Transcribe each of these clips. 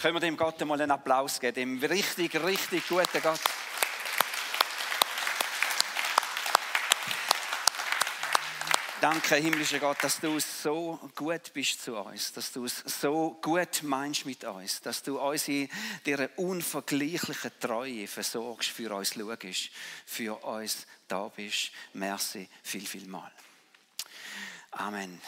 Können wir dem Gott mal einen Applaus geben, dem richtig, richtig guten Gott. Danke, himmlischer Gott, dass du so gut bist zu uns, dass du es so gut meinst mit uns, dass du uns in dieser unvergleichlichen Treue versorgst, für uns schaust, für uns da bist. Merci viel, viel mal. Amen.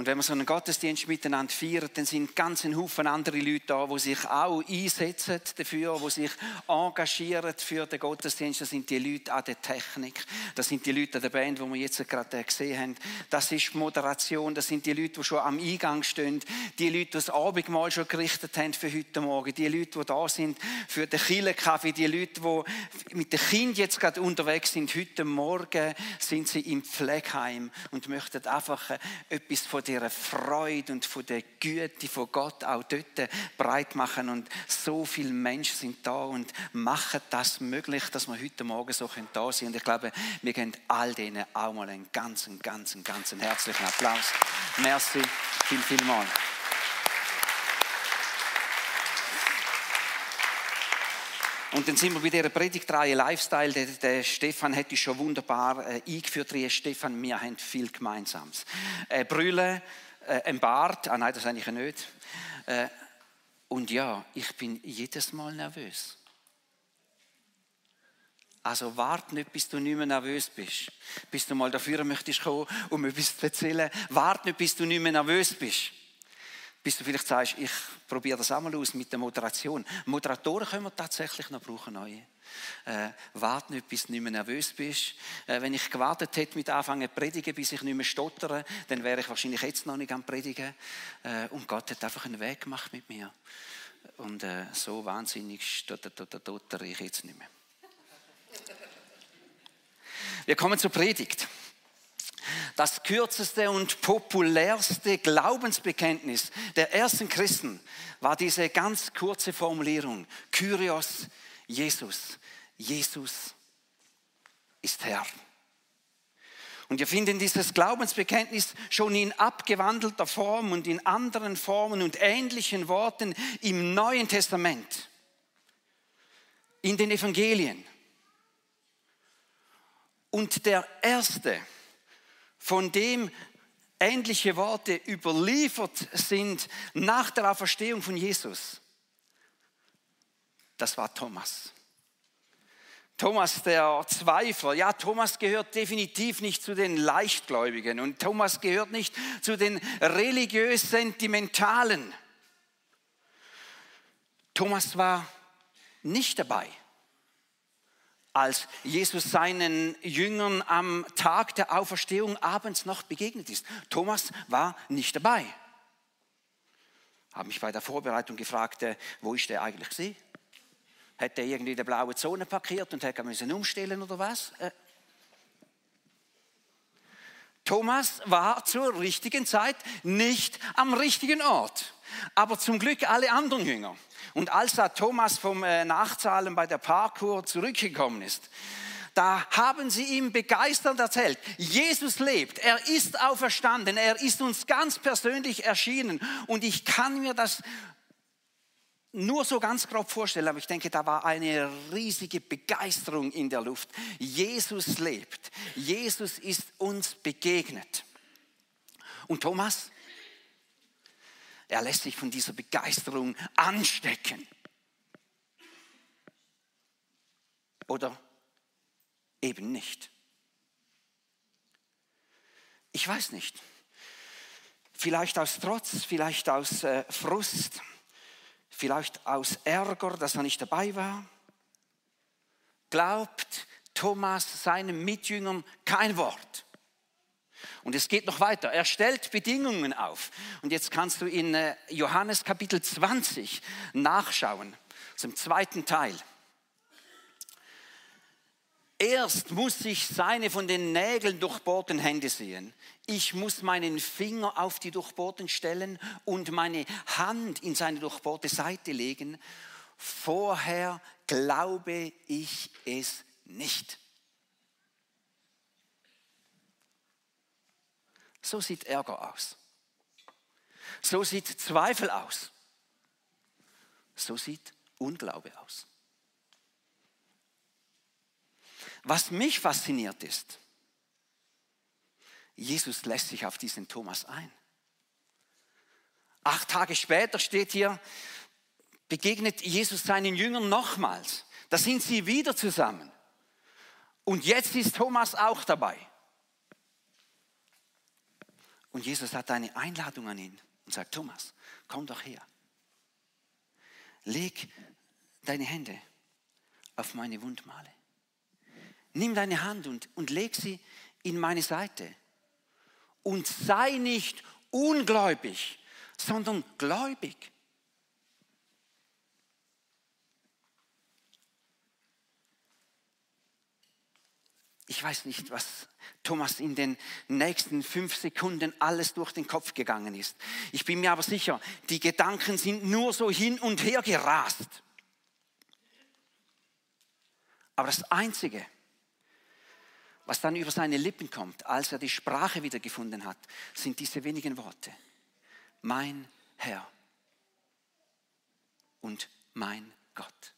Und wenn wir so einen Gottesdienst miteinander feiern, dann sind ganz ein Haufen andere Leute da, die sich auch einsetzen dafür, die sich engagieren für den Gottesdienst. Das sind die Leute an der Technik, das sind die Leute an der Band, die wir jetzt gerade gesehen haben. Das ist Moderation, das sind die Leute, die schon am Eingang stehen, die Leute, die das Abendmahl schon gerichtet haben für heute Morgen, die Leute, die da sind für den Killenkaffee, die Leute, die mit den Kindern jetzt gerade unterwegs sind. Heute Morgen sind sie im Pflegeheim und möchten einfach etwas von dieser Freude und von der Güte von Gott auch dort breit machen. Und so viele Menschen sind da und machen das möglich, dass wir heute Morgen so da sind. Und ich glaube, wir geben all denen auch mal einen ganzen, ganzen, ganzen herzlichen Applaus. Merci, viel, viel mal. Und dann sind wir bei dieser Predigtreihe Lifestyle. Der, der Stefan uns schon wunderbar äh, eingeführt. Stefan, wir haben viel Gemeinsames. Äh, Brüllen, äh, ein Bart, ah nein, das eigentlich nicht. Äh, und ja, ich bin jedes Mal nervös. Also warte nicht, bis du nicht mehr nervös bist. Bis du mal dafür möchtest kommen, um etwas zu erzählen. Warte nicht, bis du nicht mehr nervös bist bis du vielleicht sagst, ich probiere das auch mal aus mit der Moderation. Moderatoren können wir tatsächlich noch brauchen, neue. Äh, warte nicht, bis du nicht mehr nervös bist. Äh, wenn ich gewartet hätte mit anfangen zu predigen, bis ich nicht mehr stottere, dann wäre ich wahrscheinlich jetzt noch nicht am Predigen. Äh, und Gott hat einfach einen Weg gemacht mit mir. Und äh, so wahnsinnig stottere ich jetzt nicht mehr. Wir kommen zur Predigt. Das kürzeste und populärste Glaubensbekenntnis der ersten Christen war diese ganz kurze Formulierung, Kyrios Jesus. Jesus ist Herr. Und wir finden dieses Glaubensbekenntnis schon in abgewandelter Form und in anderen Formen und ähnlichen Worten im Neuen Testament, in den Evangelien. Und der erste, von dem ähnliche Worte überliefert sind nach der Auferstehung von Jesus, das war Thomas. Thomas der Zweifler. Ja, Thomas gehört definitiv nicht zu den Leichtgläubigen und Thomas gehört nicht zu den religiös-sentimentalen. Thomas war nicht dabei als Jesus seinen Jüngern am Tag der Auferstehung abends noch begegnet ist. Thomas war nicht dabei. Habe mich bei der Vorbereitung gefragt, äh, wo ist der eigentlich gesehen? Hätte er irgendwie die blaue Zone parkiert und hätte müssen umstellen oder was? Äh. Thomas war zur richtigen Zeit nicht am richtigen Ort. Aber zum Glück alle anderen Jünger. Und als da Thomas vom äh, Nachzahlen bei der Parkour zurückgekommen ist, da haben sie ihm begeisternd erzählt, Jesus lebt, er ist auferstanden, er ist uns ganz persönlich erschienen. Und ich kann mir das nur so ganz grob vorstellen, aber ich denke, da war eine riesige Begeisterung in der Luft. Jesus lebt, Jesus ist uns begegnet. Und Thomas, er lässt sich von dieser Begeisterung anstecken. Oder eben nicht. Ich weiß nicht. Vielleicht aus Trotz, vielleicht aus äh, Frust, vielleicht aus Ärger, dass er nicht dabei war. Glaubt Thomas seinen Mitjüngern kein Wort. Und es geht noch weiter. Er stellt Bedingungen auf. Und jetzt kannst du in äh, Johannes Kapitel 20 nachschauen, zum zweiten Teil. Erst muss ich seine von den Nägeln durchbohrten Hände sehen. Ich muss meinen Finger auf die durchbohrten stellen und meine Hand in seine durchbohrte Seite legen. Vorher glaube ich es nicht. So sieht Ärger aus. So sieht Zweifel aus. So sieht Unglaube aus. Was mich fasziniert ist, Jesus lässt sich auf diesen Thomas ein. Acht Tage später steht hier, begegnet Jesus seinen Jüngern nochmals. Da sind sie wieder zusammen. Und jetzt ist Thomas auch dabei. Und Jesus hat eine Einladung an ihn und sagt, Thomas, komm doch her. Leg deine Hände auf meine Wundmale. Nimm deine Hand und, und leg sie in meine Seite. Und sei nicht ungläubig, sondern gläubig. Ich weiß nicht, was Thomas in den nächsten fünf Sekunden alles durch den Kopf gegangen ist. Ich bin mir aber sicher, die Gedanken sind nur so hin und her gerast. Aber das Einzige, was dann über seine Lippen kommt, als er die Sprache wiedergefunden hat, sind diese wenigen Worte. Mein Herr und mein Gott.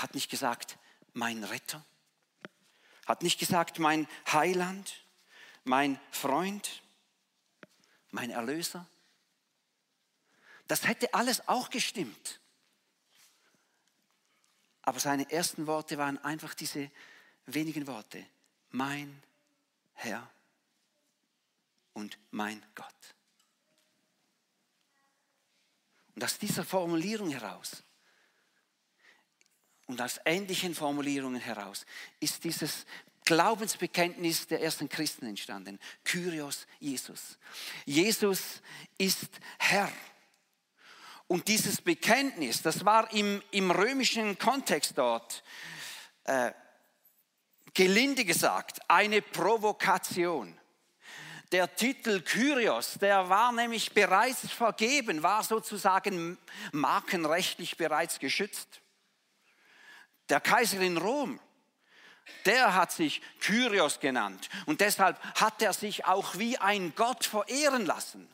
Er hat nicht gesagt, mein Retter, hat nicht gesagt, mein Heiland, mein Freund, mein Erlöser. Das hätte alles auch gestimmt. Aber seine ersten Worte waren einfach diese wenigen Worte. Mein Herr und mein Gott. Und aus dieser Formulierung heraus und aus ähnlichen Formulierungen heraus ist dieses Glaubensbekenntnis der ersten Christen entstanden. Kyrios Jesus. Jesus ist Herr. Und dieses Bekenntnis, das war im, im römischen Kontext dort, äh, gelinde gesagt, eine Provokation. Der Titel Kyrios, der war nämlich bereits vergeben, war sozusagen markenrechtlich bereits geschützt. Der Kaiser in Rom, der hat sich Kyrios genannt und deshalb hat er sich auch wie ein Gott verehren lassen.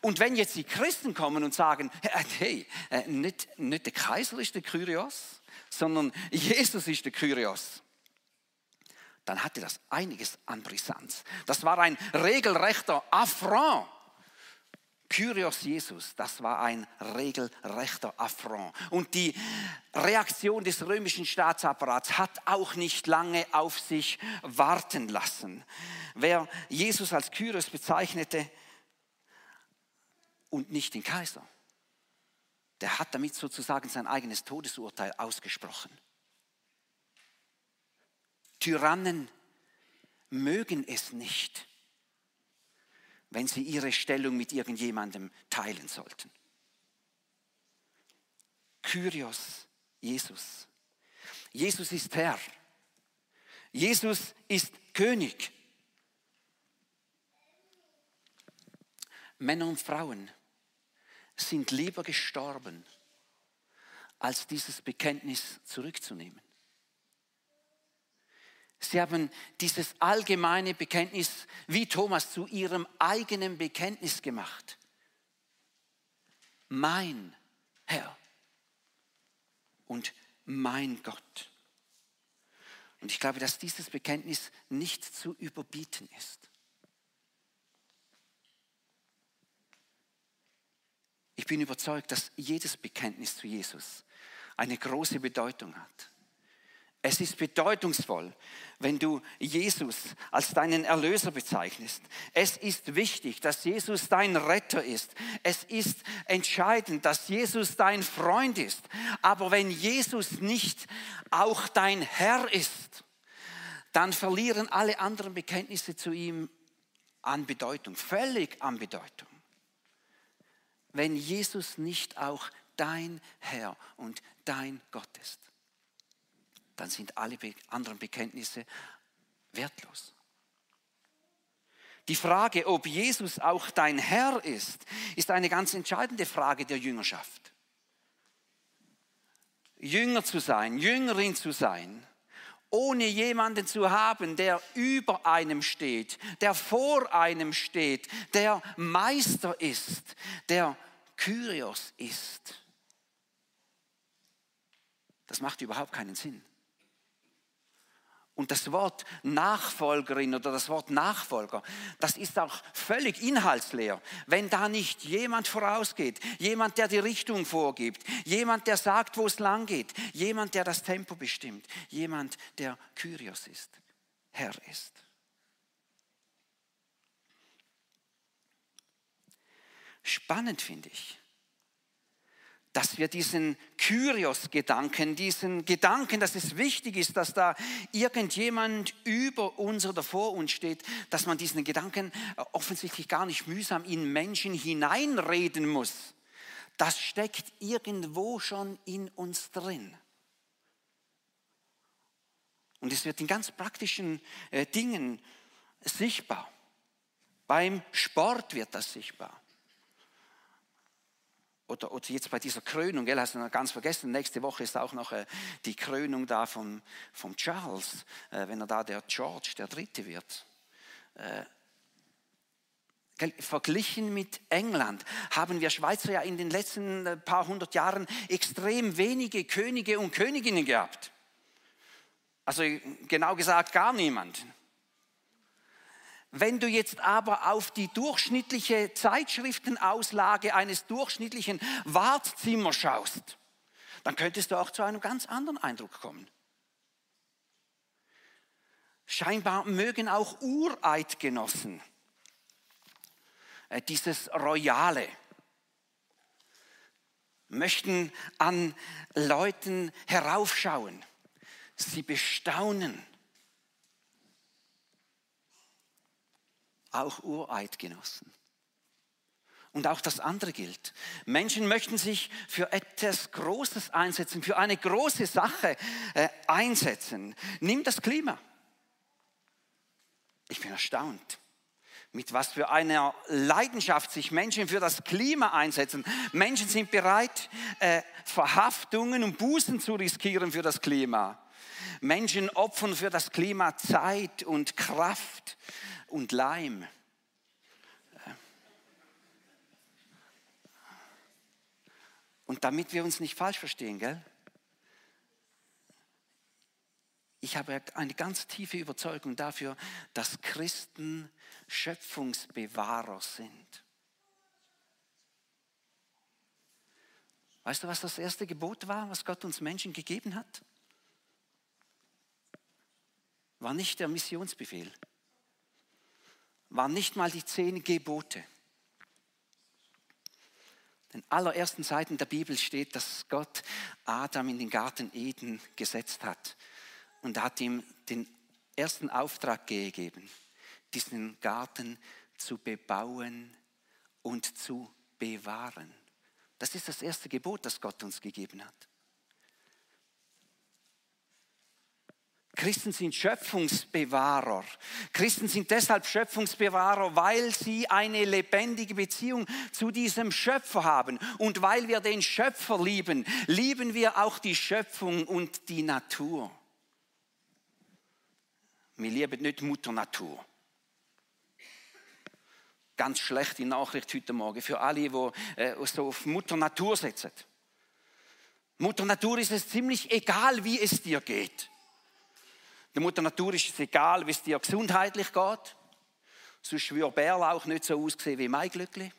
Und wenn jetzt die Christen kommen und sagen, hey, äh, nicht, nicht der Kaiser ist der Kyrios, sondern Jesus ist der Kyrios, dann hatte das einiges an Brisanz. Das war ein regelrechter Affront Kyrios Jesus, das war ein regelrechter Affront. Und die Reaktion des römischen Staatsapparats hat auch nicht lange auf sich warten lassen. Wer Jesus als Kyrios bezeichnete und nicht den Kaiser, der hat damit sozusagen sein eigenes Todesurteil ausgesprochen. Tyrannen mögen es nicht, wenn sie ihre Stellung mit irgendjemandem teilen sollten. Kyrios, Jesus. Jesus ist Herr. Jesus ist König. Männer und Frauen sind lieber gestorben, als dieses Bekenntnis zurückzunehmen. Sie haben dieses allgemeine Bekenntnis, wie Thomas, zu ihrem eigenen Bekenntnis gemacht. Mein Herr und mein Gott. Und ich glaube, dass dieses Bekenntnis nicht zu überbieten ist. Ich bin überzeugt, dass jedes Bekenntnis zu Jesus eine große Bedeutung hat. Es ist bedeutungsvoll, wenn du Jesus als deinen Erlöser bezeichnest. Es ist wichtig, dass Jesus dein Retter ist. Es ist entscheidend, dass Jesus dein Freund ist. Aber wenn Jesus nicht auch dein Herr ist, dann verlieren alle anderen Bekenntnisse zu ihm an Bedeutung, völlig an Bedeutung. Wenn Jesus nicht auch dein Herr und dein Gott ist dann sind alle anderen Bekenntnisse wertlos. Die Frage, ob Jesus auch dein Herr ist, ist eine ganz entscheidende Frage der Jüngerschaft. Jünger zu sein, Jüngerin zu sein, ohne jemanden zu haben, der über einem steht, der vor einem steht, der Meister ist, der Kyrios ist. Das macht überhaupt keinen Sinn. Und das Wort Nachfolgerin oder das Wort Nachfolger, das ist auch völlig inhaltsleer. Wenn da nicht jemand vorausgeht, jemand, der die Richtung vorgibt, jemand, der sagt, wo es lang geht, jemand, der das Tempo bestimmt, jemand, der Kyrios ist, Herr ist. Spannend finde ich, dass wir diesen Kyrios-Gedanken, diesen Gedanken, dass es wichtig ist, dass da irgendjemand über uns oder vor uns steht, dass man diesen Gedanken offensichtlich gar nicht mühsam in Menschen hineinreden muss. Das steckt irgendwo schon in uns drin. Und es wird in ganz praktischen äh, Dingen sichtbar. Beim Sport wird das sichtbar oder, oder jetzt bei dieser Krönung, gell, hast du noch ganz vergessen, nächste Woche ist auch noch äh, die Krönung da vom, vom Charles, äh, wenn er da der George, der Dritte wird. Äh, Verglichen mit England haben wir Schweizer ja in den letzten äh, paar hundert Jahren extrem wenige Könige und Königinnen gehabt. Also genau gesagt gar niemand. Wenn du jetzt aber auf die durchschnittliche Zeitschriftenauslage eines durchschnittlichen Wartzimmers schaust, dann könntest du auch zu einem ganz anderen Eindruck kommen. Scheinbar mögen auch Ureidgenossen äh, dieses Royale, möchten an Leuten heraufschauen, sie bestaunen auch Ureidgenossen. Und auch das andere gilt. Menschen möchten sich für etwas Großes einsetzen, für eine große Sache äh, einsetzen. Nimm das Klima. Ich bin erstaunt, mit was für einer Leidenschaft sich Menschen für das Klima einsetzen. Menschen sind bereit, äh, Verhaftungen und Bußen zu riskieren für das Klima. Menschen opfern für das Klima Zeit und Kraft und Leim. Und damit wir uns nicht falsch verstehen, gell? Ich habe eine ganz tiefe Überzeugung dafür, dass Christen Schöpfungsbewahrer sind. Weißt du, was das erste Gebot war, was Gott uns Menschen gegeben hat? War nicht der Missionsbefehl waren nicht mal die zehn Gebote. In allerersten Seiten der Bibel steht, dass Gott Adam in den Garten Eden gesetzt hat und hat ihm den ersten Auftrag gegeben, diesen Garten zu bebauen und zu bewahren. Das ist das erste Gebot, das Gott uns gegeben hat. Christen sind Schöpfungsbewahrer. Christen sind deshalb Schöpfungsbewahrer, weil sie eine lebendige Beziehung zu diesem Schöpfer haben. Und weil wir den Schöpfer lieben, lieben wir auch die Schöpfung und die Natur. Wir lieben nicht Mutter Natur. Ganz schlechte Nachricht heute Morgen für alle, die äh, auf Mutter Natur setzen. Mutter Natur ist es ziemlich egal, wie es dir geht. Der Mutter Natur ist es egal, wie es dir gesundheitlich geht. Sonst würde Bärlauch nicht so aussehen wie mein Glückli.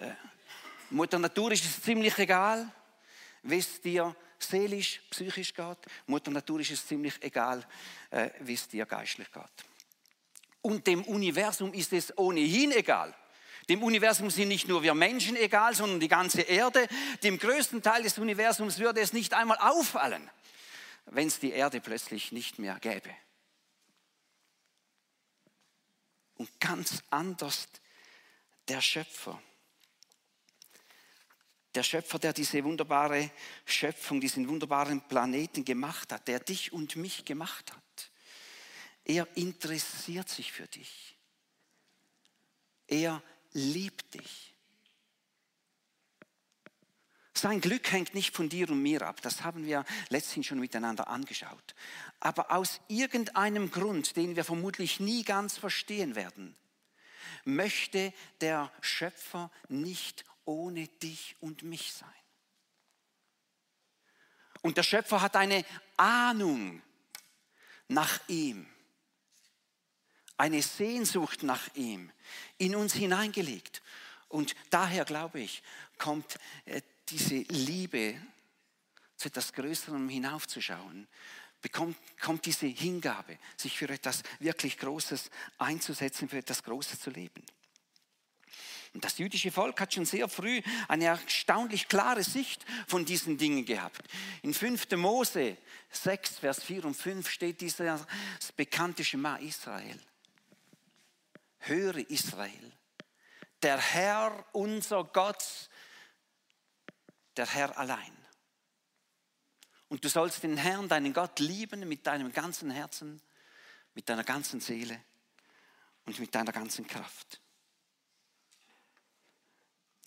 Äh, Mutter Natur ist es ziemlich egal, wie es dir seelisch, psychisch geht. Mutter Natur ist es ziemlich egal, äh, wie es dir geistlich geht. Und dem Universum ist es ohnehin egal. Dem Universum sind nicht nur wir Menschen egal, sondern die ganze Erde. Dem größten Teil des Universums würde es nicht einmal auffallen, wenn es die Erde plötzlich nicht mehr gäbe. Und ganz anders der Schöpfer. Der Schöpfer, der diese wunderbare Schöpfung, diesen wunderbaren Planeten gemacht hat, der dich und mich gemacht hat. Er interessiert sich für dich. Er liebt dich. Sein Glück hängt nicht von dir und mir ab. Das haben wir letztens schon miteinander angeschaut. Aber aus irgendeinem Grund, den wir vermutlich nie ganz verstehen werden, möchte der Schöpfer nicht ohne dich und mich sein. Und der Schöpfer hat eine Ahnung nach ihm, eine Sehnsucht nach ihm in uns hineingelegt. Und daher glaube ich, kommt äh, diese Liebe zu etwas Größerem hinaufzuschauen, bekommt, kommt diese Hingabe, sich für etwas wirklich Großes einzusetzen, für etwas Großes zu leben. Und das jüdische Volk hat schon sehr früh eine erstaunlich klare Sicht von diesen Dingen gehabt. In 5. Mose 6, Vers 4 und 5 steht dieses bekannte Schema Israel. Höre Israel, der Herr, unser Gott, der Herr allein. Und du sollst den Herrn, deinen Gott, lieben mit deinem ganzen Herzen, mit deiner ganzen Seele und mit deiner ganzen Kraft.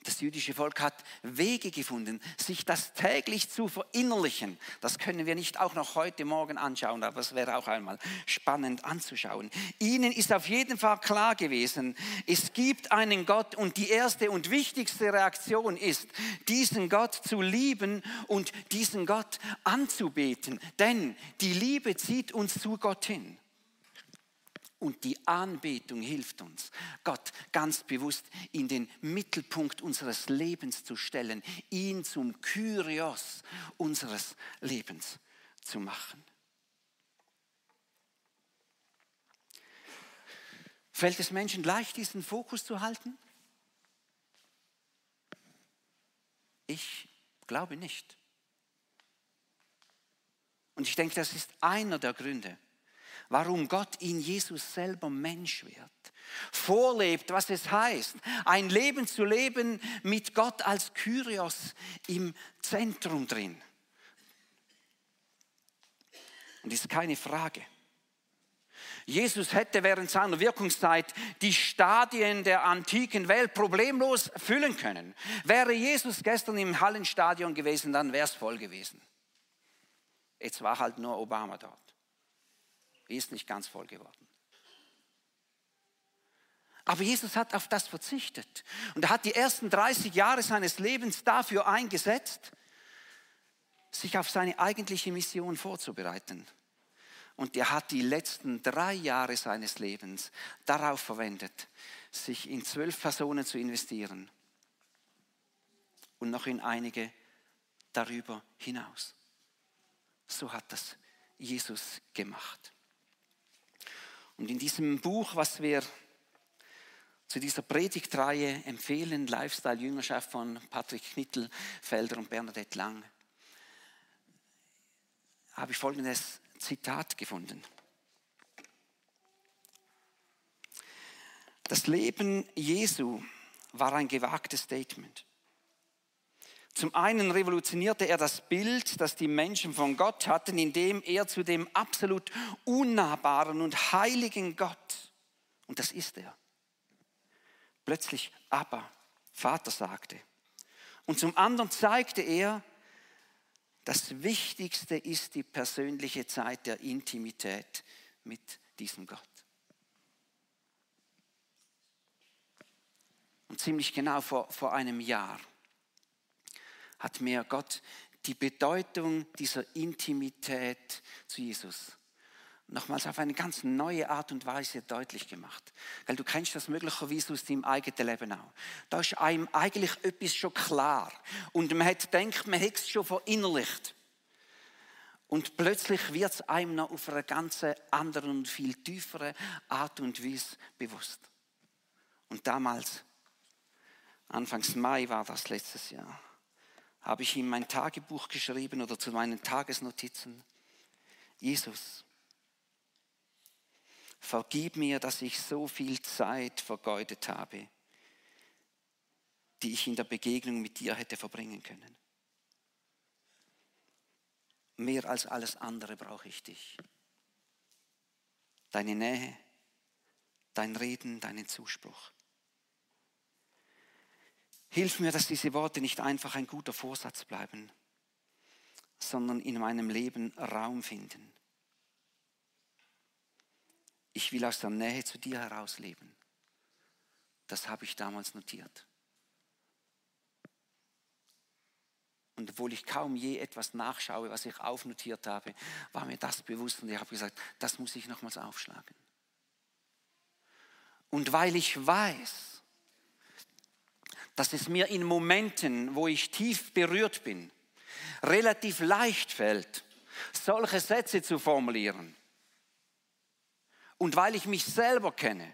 Das jüdische Volk hat Wege gefunden, sich das täglich zu verinnerlichen. Das können wir nicht auch noch heute Morgen anschauen, aber es wäre auch einmal spannend anzuschauen. Ihnen ist auf jeden Fall klar gewesen, es gibt einen Gott und die erste und wichtigste Reaktion ist, diesen Gott zu lieben und diesen Gott anzubeten. Denn die Liebe zieht uns zu Gott hin. Und die Anbetung hilft uns, Gott ganz bewusst in den Mittelpunkt unseres Lebens zu stellen, ihn zum Kyrios unseres Lebens zu machen. Fällt es Menschen leicht, diesen Fokus zu halten? Ich glaube nicht. Und ich denke, das ist einer der Gründe, warum Gott in Jesus selber Mensch wird. Vorlebt, was es heißt, ein Leben zu leben mit Gott als Kyrios im Zentrum drin. Und ist keine Frage. Jesus hätte während seiner Wirkungszeit die Stadien der antiken Welt problemlos füllen können. Wäre Jesus gestern im Hallenstadion gewesen, dann wäre es voll gewesen. Jetzt war halt nur Obama dort ist nicht ganz voll geworden. Aber Jesus hat auf das verzichtet. Und er hat die ersten 30 Jahre seines Lebens dafür eingesetzt, sich auf seine eigentliche Mission vorzubereiten. Und er hat die letzten drei Jahre seines Lebens darauf verwendet, sich in zwölf Personen zu investieren und noch in einige darüber hinaus. So hat das Jesus gemacht. Und in diesem Buch, was wir zu dieser Predigtreihe empfehlen, Lifestyle Jüngerschaft von Patrick Knittelfelder und Bernadette Lang, habe ich folgendes Zitat gefunden. Das Leben Jesu war ein gewagtes Statement. Zum einen revolutionierte er das Bild, das die Menschen von Gott hatten, indem er zu dem absolut unnahbaren und heiligen Gott, und das ist er, plötzlich aber Vater sagte. Und zum anderen zeigte er, das Wichtigste ist die persönliche Zeit der Intimität mit diesem Gott. Und ziemlich genau vor, vor einem Jahr hat mir Gott die Bedeutung dieser Intimität zu Jesus nochmals auf eine ganz neue Art und Weise deutlich gemacht. Weil du kennst das möglicherweise aus deinem eigenen Leben auch. Da ist einem eigentlich etwas schon klar. Und man hat gedacht, man hätte es schon verinnerlicht. Und plötzlich wird es einem noch auf eine ganz andere und viel tiefere Art und Weise bewusst. Und damals, Anfangs Mai war das letztes Jahr, habe ich in mein Tagebuch geschrieben oder zu meinen Tagesnotizen. Jesus, vergib mir, dass ich so viel Zeit vergeudet habe, die ich in der Begegnung mit dir hätte verbringen können. Mehr als alles andere brauche ich dich. Deine Nähe, dein Reden, deinen Zuspruch. Hilf mir, dass diese Worte nicht einfach ein guter Vorsatz bleiben, sondern in meinem Leben Raum finden. Ich will aus der Nähe zu dir herausleben. Das habe ich damals notiert. Und obwohl ich kaum je etwas nachschaue, was ich aufnotiert habe, war mir das bewusst und ich habe gesagt, das muss ich nochmals aufschlagen. Und weil ich weiß, dass es mir in Momenten, wo ich tief berührt bin, relativ leicht fällt, solche Sätze zu formulieren. Und weil ich mich selber kenne,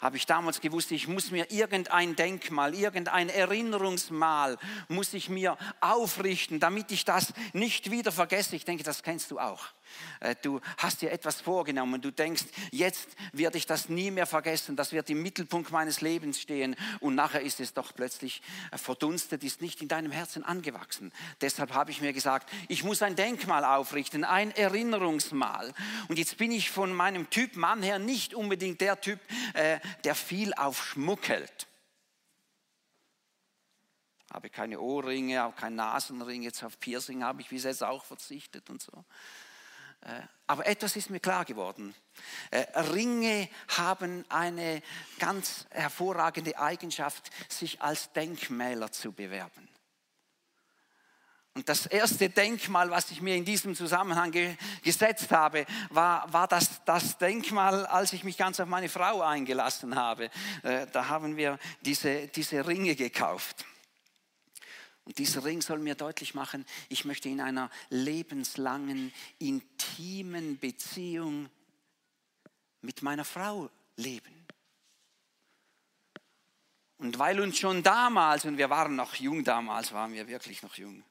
habe ich damals gewusst, ich muss mir irgendein Denkmal, irgendein Erinnerungsmal, muss ich mir aufrichten, damit ich das nicht wieder vergesse. Ich denke, das kennst du auch. Äh, du hast dir etwas vorgenommen, du denkst, jetzt werde ich das nie mehr vergessen, das wird im Mittelpunkt meines Lebens stehen und nachher ist es doch plötzlich äh, verdunstet, ist nicht in deinem Herzen angewachsen. Deshalb habe ich mir gesagt, ich muss ein Denkmal aufrichten, ein Erinnerungsmal. Und jetzt bin ich von meinem Typ Mann her nicht unbedingt der Typ, äh, der viel auf Schmuck hält habe keine Ohrringe, auch kein Nasenring, jetzt auf Piercing habe ich bis jetzt auch verzichtet und so. Äh, aber etwas ist mir klar geworden. Äh, Ringe haben eine ganz hervorragende Eigenschaft, sich als Denkmäler zu bewerben. Und das erste Denkmal, was ich mir in diesem Zusammenhang ge gesetzt habe, war, war das, das, Denkmal, als ich mich ganz auf meine Frau eingelassen habe. Äh, da haben wir diese, diese Ringe gekauft. Und dieser Ring soll mir deutlich machen, ich möchte in einer lebenslangen, intimen Beziehung mit meiner Frau leben. Und weil uns schon damals, und wir waren noch jung damals, waren wir wirklich noch jung,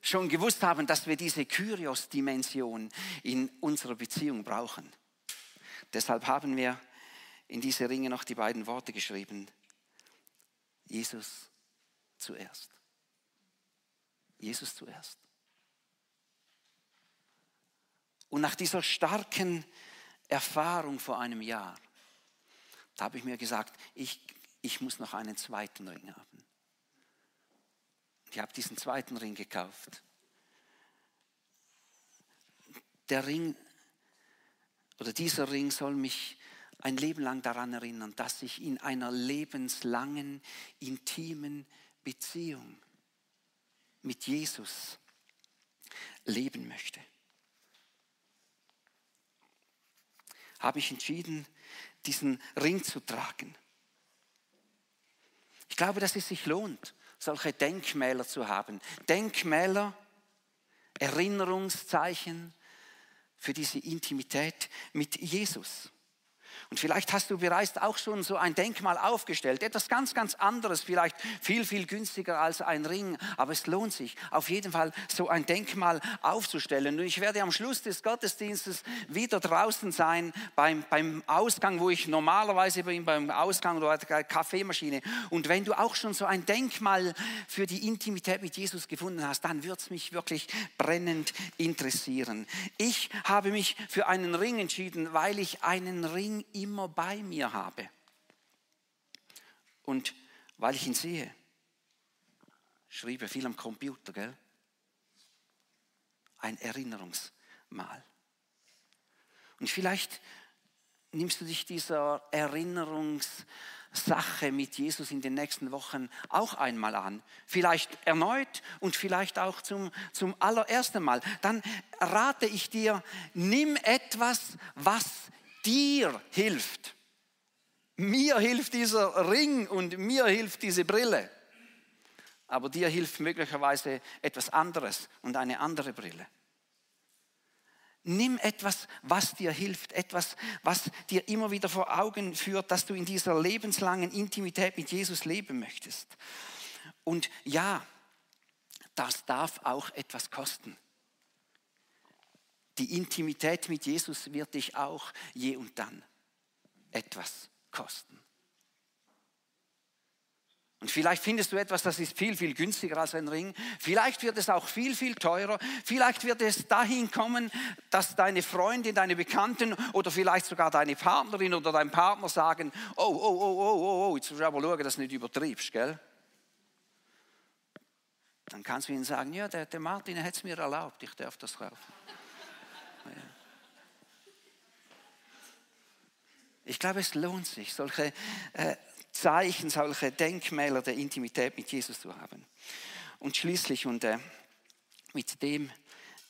schon gewusst haben, dass wir diese Kyrios-Dimension in unserer Beziehung brauchen. Deshalb haben wir in diese Ringe noch die beiden Worte geschrieben. Jesus zuerst. Jesus zuerst. Und nach dieser starken Erfahrung vor einem Jahr, da habe ich mir gesagt, ich, ich muss noch einen zweiten Ring haben. Ich habe diesen zweiten Ring gekauft. Der Ring oder dieser Ring soll mich ein Leben lang daran erinnern, dass ich in einer lebenslangen, intimen Beziehung mit Jesus leben möchte, habe ich entschieden, diesen Ring zu tragen. Ich glaube, dass es sich lohnt, solche Denkmäler zu haben. Denkmäler, Erinnerungszeichen für diese Intimität mit Jesus. Und vielleicht hast du bereits auch schon so ein Denkmal aufgestellt, etwas ganz, ganz anderes, vielleicht viel, viel günstiger als ein Ring, aber es lohnt sich auf jeden Fall so ein Denkmal aufzustellen. Und ich werde am Schluss des Gottesdienstes wieder draußen sein beim, beim Ausgang, wo ich normalerweise bin, beim Ausgang oder der Kaffeemaschine. Und wenn du auch schon so ein Denkmal für die Intimität mit Jesus gefunden hast, dann wird es mich wirklich brennend interessieren. Ich habe mich für einen Ring entschieden, weil ich einen Ring immer bei mir habe. Und weil ich ihn sehe, schrieb er viel am Computer, gell? Ein Erinnerungsmal. Und vielleicht nimmst du dich dieser Erinnerungssache mit Jesus in den nächsten Wochen auch einmal an. Vielleicht erneut und vielleicht auch zum, zum allerersten Mal. Dann rate ich dir, nimm etwas, was dir hilft. Mir hilft dieser Ring und mir hilft diese Brille. Aber dir hilft möglicherweise etwas anderes und eine andere Brille. Nimm etwas, was dir hilft, etwas, was dir immer wieder vor Augen führt, dass du in dieser lebenslangen Intimität mit Jesus leben möchtest. Und ja, das darf auch etwas kosten. Die Intimität mit Jesus wird dich auch je und dann etwas kosten. Und vielleicht findest du etwas, das ist viel, viel günstiger als ein Ring. Vielleicht wird es auch viel, viel teurer. Vielleicht wird es dahin kommen, dass deine Freundin, deine Bekannten oder vielleicht sogar deine Partnerin oder dein Partner sagen, oh, oh, oh, oh, oh, oh, jetzt musst du aber schauen, dass du nicht übertriebst, gell? Dann kannst du ihnen sagen, ja, der, der Martin hat es mir erlaubt, ich darf das kaufen. Ich glaube, es lohnt sich, solche äh, Zeichen, solche Denkmäler der Intimität mit Jesus zu haben. Und schließlich, und äh, mit dem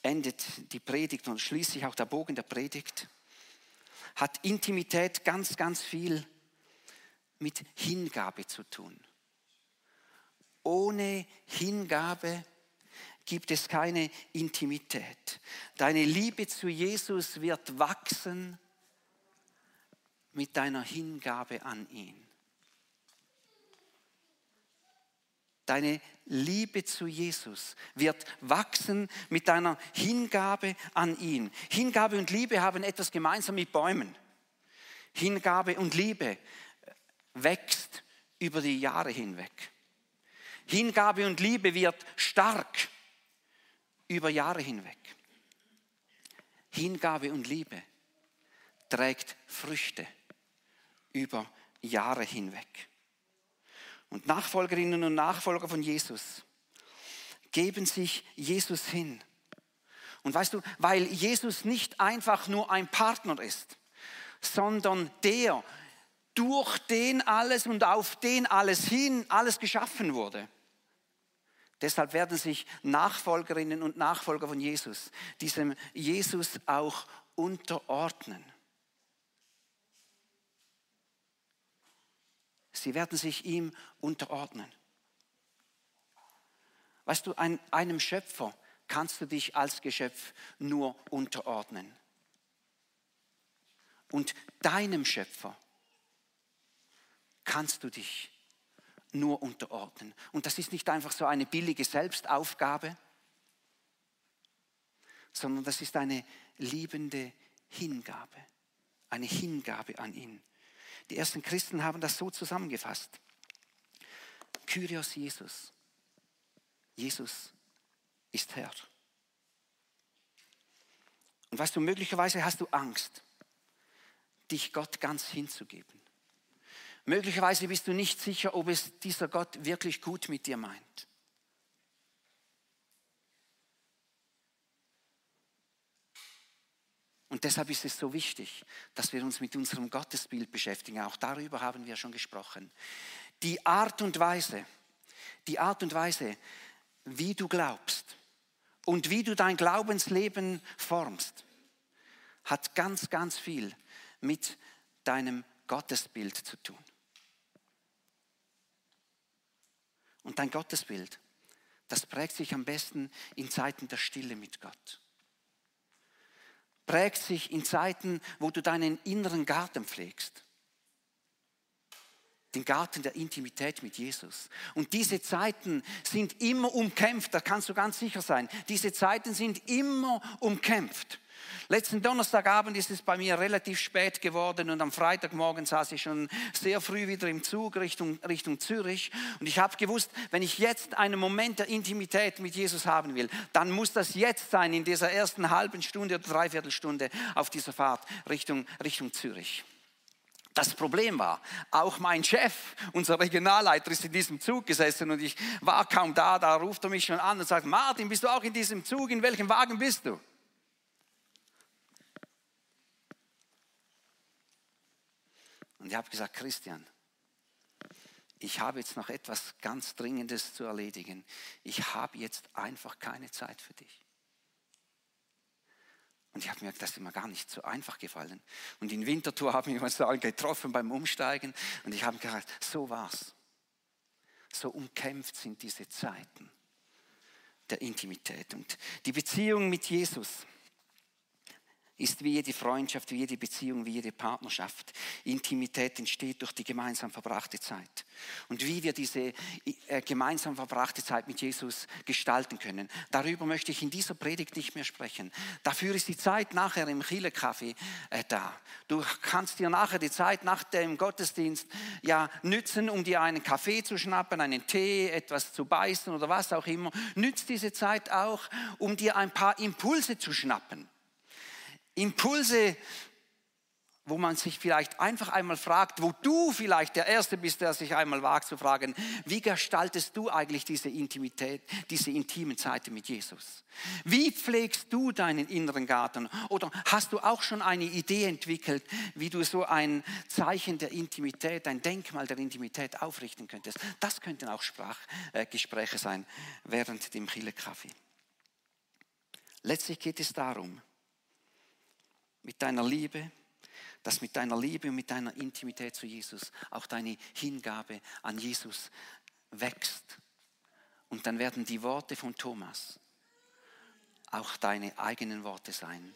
endet die Predigt und schließlich auch der Bogen der Predigt, hat Intimität ganz, ganz viel mit Hingabe zu tun. Ohne Hingabe gibt es keine Intimität. Deine Liebe zu Jesus wird wachsen mit deiner Hingabe an ihn. Deine Liebe zu Jesus wird wachsen mit deiner Hingabe an ihn. Hingabe und Liebe haben etwas gemeinsam mit Bäumen. Hingabe und Liebe wächst über die Jahre hinweg. Hingabe und Liebe wird stark über Jahre hinweg. Hingabe und Liebe trägt Früchte über Jahre hinweg. Und Nachfolgerinnen und Nachfolger von Jesus geben sich Jesus hin. Und weißt du, weil Jesus nicht einfach nur ein Partner ist, sondern der, durch den alles und auf den alles hin, alles geschaffen wurde. Deshalb werden sich Nachfolgerinnen und Nachfolger von Jesus diesem Jesus auch unterordnen. Sie werden sich ihm unterordnen. Weißt du, ein, einem Schöpfer kannst du dich als Geschöpf nur unterordnen. Und deinem Schöpfer kannst du dich nur unterordnen. Und das ist nicht einfach so eine billige Selbstaufgabe, sondern das ist eine liebende Hingabe, eine Hingabe an ihn. Die ersten Christen haben das so zusammengefasst. Kyrios Jesus. Jesus ist Herr. Und weißt du, möglicherweise hast du Angst, dich Gott ganz hinzugeben. Möglicherweise bist du nicht sicher, ob es dieser Gott wirklich gut mit dir meint. Und deshalb ist es so wichtig, dass wir uns mit unserem Gottesbild beschäftigen. Auch darüber haben wir schon gesprochen. Die Art und Weise, die Art und Weise, wie du glaubst und wie du dein Glaubensleben formst, hat ganz, ganz viel mit deinem Gottesbild zu tun. Und dein Gottesbild, das prägt sich am besten in Zeiten der Stille mit Gott. Prägt sich in Zeiten, wo du deinen inneren Garten pflegst. Den Garten der Intimität mit Jesus. Und diese Zeiten sind immer umkämpft, da kannst du ganz sicher sein. Diese Zeiten sind immer umkämpft. Letzten Donnerstagabend ist es bei mir relativ spät geworden und am Freitagmorgen saß ich schon sehr früh wieder im Zug Richtung, Richtung Zürich und ich habe gewusst, wenn ich jetzt einen Moment der Intimität mit Jesus haben will, dann muss das jetzt sein, in dieser ersten halben Stunde oder Dreiviertelstunde auf dieser Fahrt Richtung, Richtung Zürich. Das Problem war, auch mein Chef, unser Regionalleiter, ist in diesem Zug gesessen und ich war kaum da. Da ruft er mich schon an und sagt: Martin, bist du auch in diesem Zug? In welchem Wagen bist du? Und ich habe gesagt, Christian, ich habe jetzt noch etwas ganz Dringendes zu erledigen. Ich habe jetzt einfach keine Zeit für dich. Und ich habe mir das ist mir gar nicht so einfach gefallen. Und in Winterthur haben wir uns da getroffen beim Umsteigen und ich habe gesagt, so war's. So umkämpft sind diese Zeiten der Intimität und die Beziehung mit Jesus ist wie jede Freundschaft, wie jede Beziehung, wie jede Partnerschaft. Intimität entsteht durch die gemeinsam verbrachte Zeit. Und wie wir diese äh, gemeinsam verbrachte Zeit mit Jesus gestalten können, darüber möchte ich in dieser Predigt nicht mehr sprechen. Dafür ist die Zeit nachher im Chile Café äh, da. Du kannst dir nachher die Zeit nach dem Gottesdienst ja nützen, um dir einen Kaffee zu schnappen, einen Tee, etwas zu beißen oder was auch immer. Nützt diese Zeit auch, um dir ein paar Impulse zu schnappen Impulse wo man sich vielleicht einfach einmal fragt, wo du vielleicht der Erste bist, der sich einmal wagt zu fragen, wie gestaltest du eigentlich diese Intimität, diese intimen Zeiten mit Jesus? Wie pflegst du deinen inneren Garten? Oder hast du auch schon eine Idee entwickelt, wie du so ein Zeichen der Intimität, ein Denkmal der Intimität aufrichten könntest? Das könnten auch Sprachgespräche äh, sein während dem Chile-Kaffee. Letztlich geht es darum, mit deiner Liebe, dass mit deiner Liebe und mit deiner Intimität zu Jesus auch deine Hingabe an Jesus wächst. Und dann werden die Worte von Thomas auch deine eigenen Worte sein.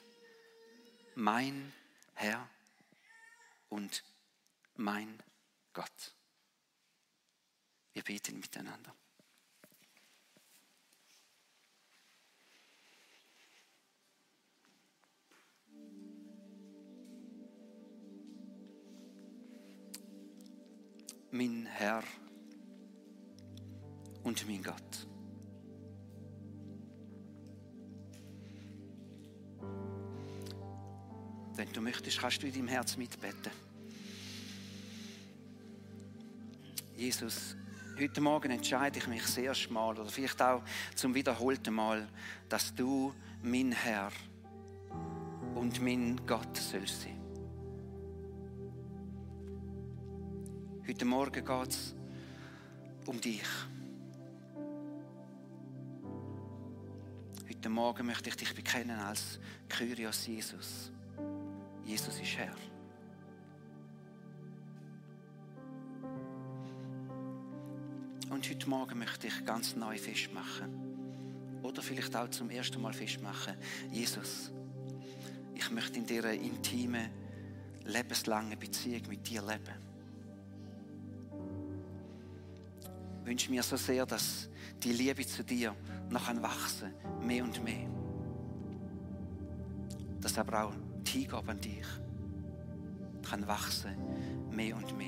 Mein Herr und mein Gott. Wir beten miteinander. Mein Herr und mein Gott. Wenn du möchtest, kannst du in deinem Herz mitbeten. Jesus, heute Morgen entscheide ich mich das erste Mal oder vielleicht auch zum wiederholten Mal, dass du mein Herr und mein Gott sollst sein. Heute Morgen geht es um dich. Heute Morgen möchte ich dich bekennen als Kyrios Jesus. Jesus ist Herr. Und heute Morgen möchte ich ganz neu festmachen. Oder vielleicht auch zum ersten Mal festmachen. Jesus, ich möchte in dieser intimen, lebenslangen Beziehung mit dir leben. Wünsche mir so sehr, dass die Liebe zu dir noch an wachsen, mehr und mehr. Dass aber auch die Hingabe an dich kann wachsen, mehr und mehr.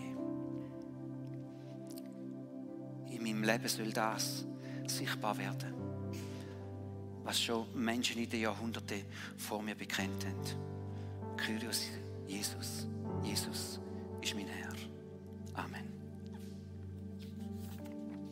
In meinem Leben soll das sichtbar werden, was schon Menschen in den Jahrhunderten vor mir bekennt haben. Kyrios, Jesus, Jesus,